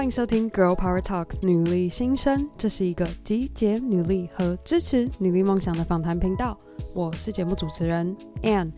欢迎收听《Girl Power Talks》女力新生，这是一个集结女力和支持女力梦想的访谈频道。我是节目主持人 Anne，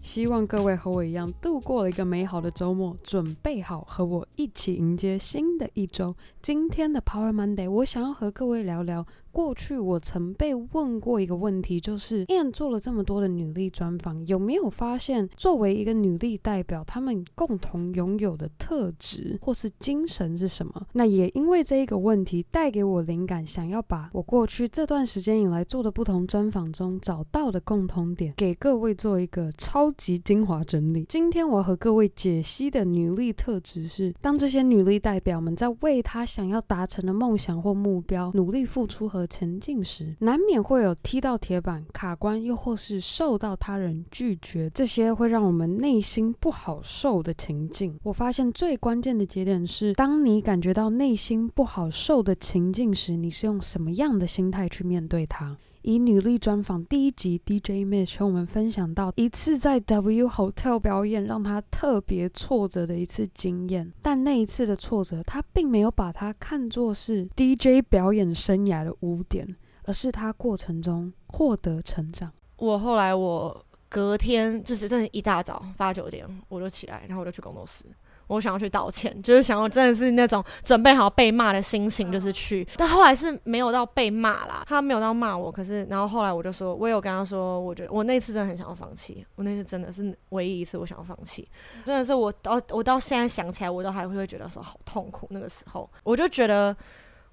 希望各位和我一样度过了一个美好的周末，准备好和我一起迎接新的一周。今天的 Power Monday，我想要和各位聊聊。过去我曾被问过一个问题，就是 a n 做了这么多的女力专访，有没有发现作为一个女力代表，她们共同拥有的特质或是精神是什么？那也因为这一个问题带给我灵感，想要把我过去这段时间以来做的不同专访中找到的共同点，给各位做一个超级精华整理。今天我要和各位解析的女力特质是，当这些女力代表们在为她想要达成的梦想或目标努力付出和前进时，难免会有踢到铁板、卡关，又或是受到他人拒绝，这些会让我们内心不好受的情境。我发现最关键的节点是，当你感觉到内心不好受的情境时，你是用什么样的心态去面对它？以女力专访第一集 DJ Mitch 和我们分享到一次在 W Hotel 表演让他特别挫折的一次经验，但那一次的挫折，他并没有把它看作是 DJ 表演生涯的污点，而是他过程中获得成长。我后来我隔天就是真的一大早八九点我就起来，然后我就去工作室。我想要去道歉，就是想要真的是那种准备好被骂的心情，就是去。但后来是没有到被骂啦，他没有到骂我。可是，然后后来我就说，我有跟他说，我觉得我那次真的很想要放弃，我那次真的是唯一一次我想要放弃，真的是我到我到现在想起来，我都还会觉得说好痛苦。那个时候，我就觉得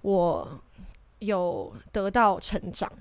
我有得到成长。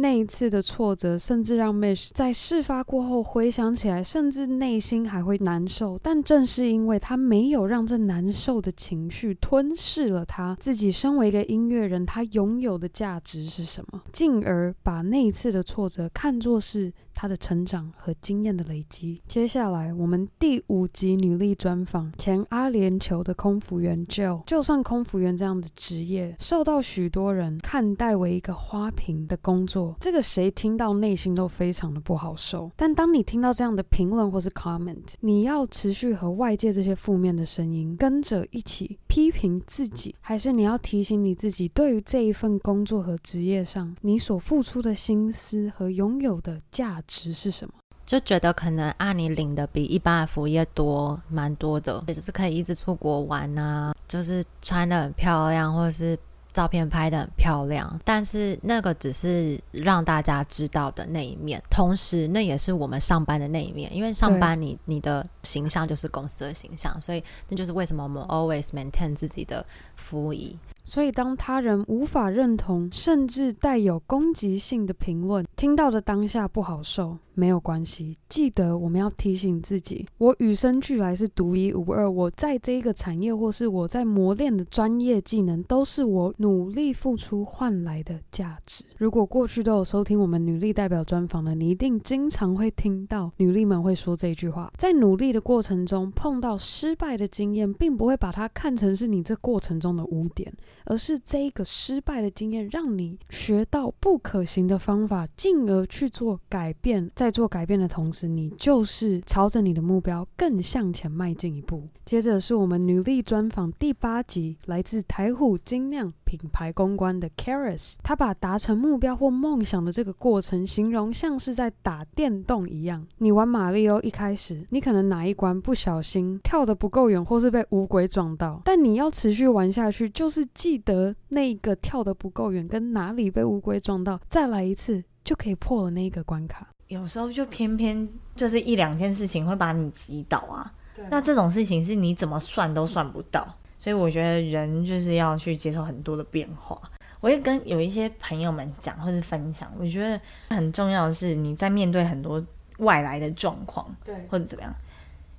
那一次的挫折，甚至让 Mish 在事发过后回想起来，甚至内心还会难受。但正是因为他没有让这难受的情绪吞噬了他自己，身为一个音乐人，他拥有的价值是什么？进而把那一次的挫折看作是他的成长和经验的累积。接下来，我们第五集女力专访前阿联酋的空服员 Jill。就算空服员这样的职业受到许多人看待为一个花瓶的工作，这个谁听到内心都非常的不好受。但当你听到这样的评论或是 comment，你要持续和外界这些负面的声音跟着一起批评自己，还是你要提醒你自己，对于这一份工作和职业上你所付出的心思和拥有的价值？值是什么？就觉得可能啊，你领的比一般的服务业多，蛮多的，也就是可以一直出国玩啊，就是穿的很漂亮，或者是照片拍的很漂亮。但是那个只是让大家知道的那一面，同时那也是我们上班的那一面。因为上班你你的形象就是公司的形象，所以那就是为什么我们 always maintain 自己的服务仪。所以，当他人无法认同，甚至带有攻击性的评论，听到的当下不好受。没有关系，记得我们要提醒自己，我与生俱来是独一无二。我在这一个产业，或是我在磨练的专业技能，都是我努力付出换来的价值。如果过去都有收听我们女力代表专访的，你一定经常会听到女力们会说这句话：在努力的过程中碰到失败的经验，并不会把它看成是你这过程中的污点，而是这个失败的经验让你学到不可行的方法，进而去做改变。在做改变的同时，你就是朝着你的目标更向前迈进一步。接着是我们女力专访第八集，来自台虎精酿品牌公关的 Caris，他把达成目标或梦想的这个过程形容像是在打电动一样。你玩马里奥一开始，你可能哪一关不小心跳得不够远，或是被乌龟撞到，但你要持续玩下去，就是记得那个跳得不够远跟哪里被乌龟撞到，再来一次就可以破了那一个关卡。有时候就偏偏就是一两件事情会把你击倒啊，那这种事情是你怎么算都算不到，所以我觉得人就是要去接受很多的变化。我也跟有一些朋友们讲或者分享，我觉得很重要的是你在面对很多外来的状况，对，或者怎么样，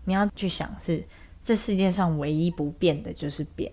你要去想是这世界上唯一不变的就是变。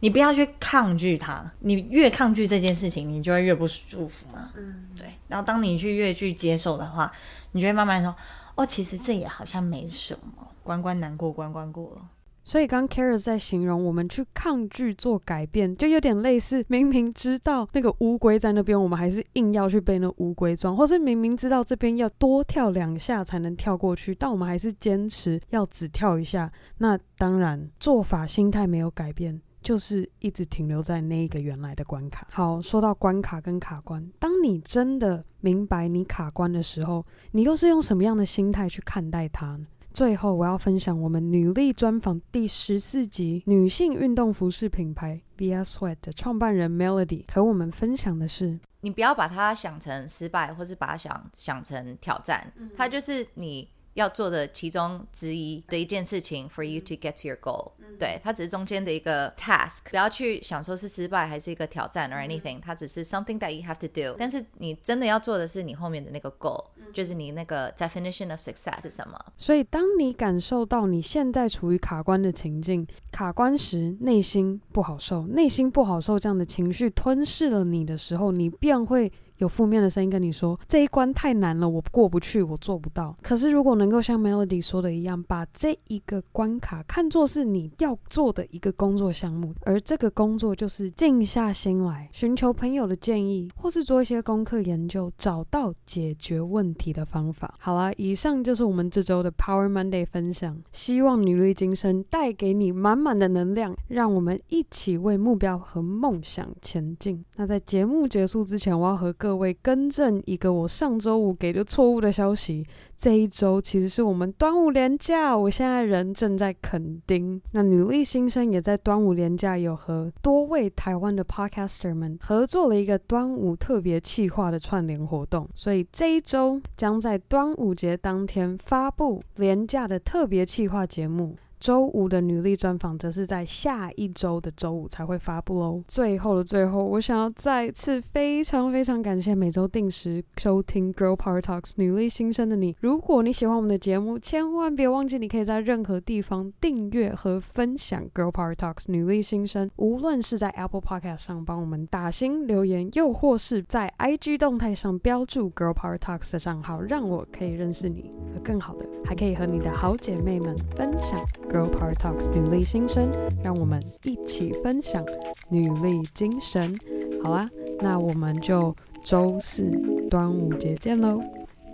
你不要去抗拒它，你越抗拒这件事情，你就会越不舒服嘛。嗯，对。然后当你去越去接受的话，你就会慢慢说，哦，其实这也好像没什么，关关难过关关过了。所以刚 Karis 在形容我们去抗拒做改变，就有点类似，明明知道那个乌龟在那边，我们还是硬要去被那乌龟撞，或是明明知道这边要多跳两下才能跳过去，但我们还是坚持要只跳一下。那当然，做法心态没有改变。就是一直停留在那个原来的关卡。好，说到关卡跟卡关，当你真的明白你卡关的时候，你又是用什么样的心态去看待它呢？最后，我要分享我们女力专访第十四集女性运动服饰品牌 Via Sweat 的创办人 Melody 和我们分享的是：你不要把它想成失败，或是把它想想成挑战，嗯、它就是你。要做的其中之一的一件事情，for you to get to your goal，、嗯、对，它只是中间的一个 task，不要去想说是失败还是一个挑战 or anything，、嗯、它只是 something that you have to do。但是你真的要做的是你后面的那个 goal，、嗯、就是你那个 definition of success 是什么。所以当你感受到你现在处于卡关的情境，卡关时内心不好受，内心不好受这样的情绪吞噬了你的时候，你便会。有负面的声音跟你说，这一关太难了，我过不去，我做不到。可是如果能够像 Melody 说的一样，把这一个关卡看作是你要做的一个工作项目，而这个工作就是静下心来，寻求朋友的建议，或是做一些功课研究，找到解决问题的方法。好啦，以上就是我们这周的 Power Monday 分享，希望女力今生带给你满满的能量，让我们一起为目标和梦想前进。那在节目结束之前，我要和各更正一个我上周五给的错误的消息。这一周其实是我们端午连假，我现在人正在垦丁。那女力新生也在端午连假有和多位台湾的 podcaster 们合作了一个端午特别企划的串联活动，所以这一周将在端午节当天发布连假的特别企划节目。周五的女力专访则是在下一周的周五才会发布哦。最后的最后，我想要再次非常非常感谢每周定时收听 Girl Power Talks 女力新生的你。如果你喜欢我们的节目，千万别忘记你可以在任何地方订阅和分享 Girl Power Talks 女力新生。无论是在 Apple Podcast 上帮我们打星留言，又或是在 IG 动态上标注 Girl Power Talks 的账号，让我可以认识你，和更好的，还可以和你的好姐妹们分享。Girl Power Talks 女力新生，让我们一起分享女力精神。好啦，那我们就周四端午节见喽，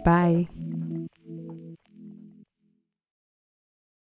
拜。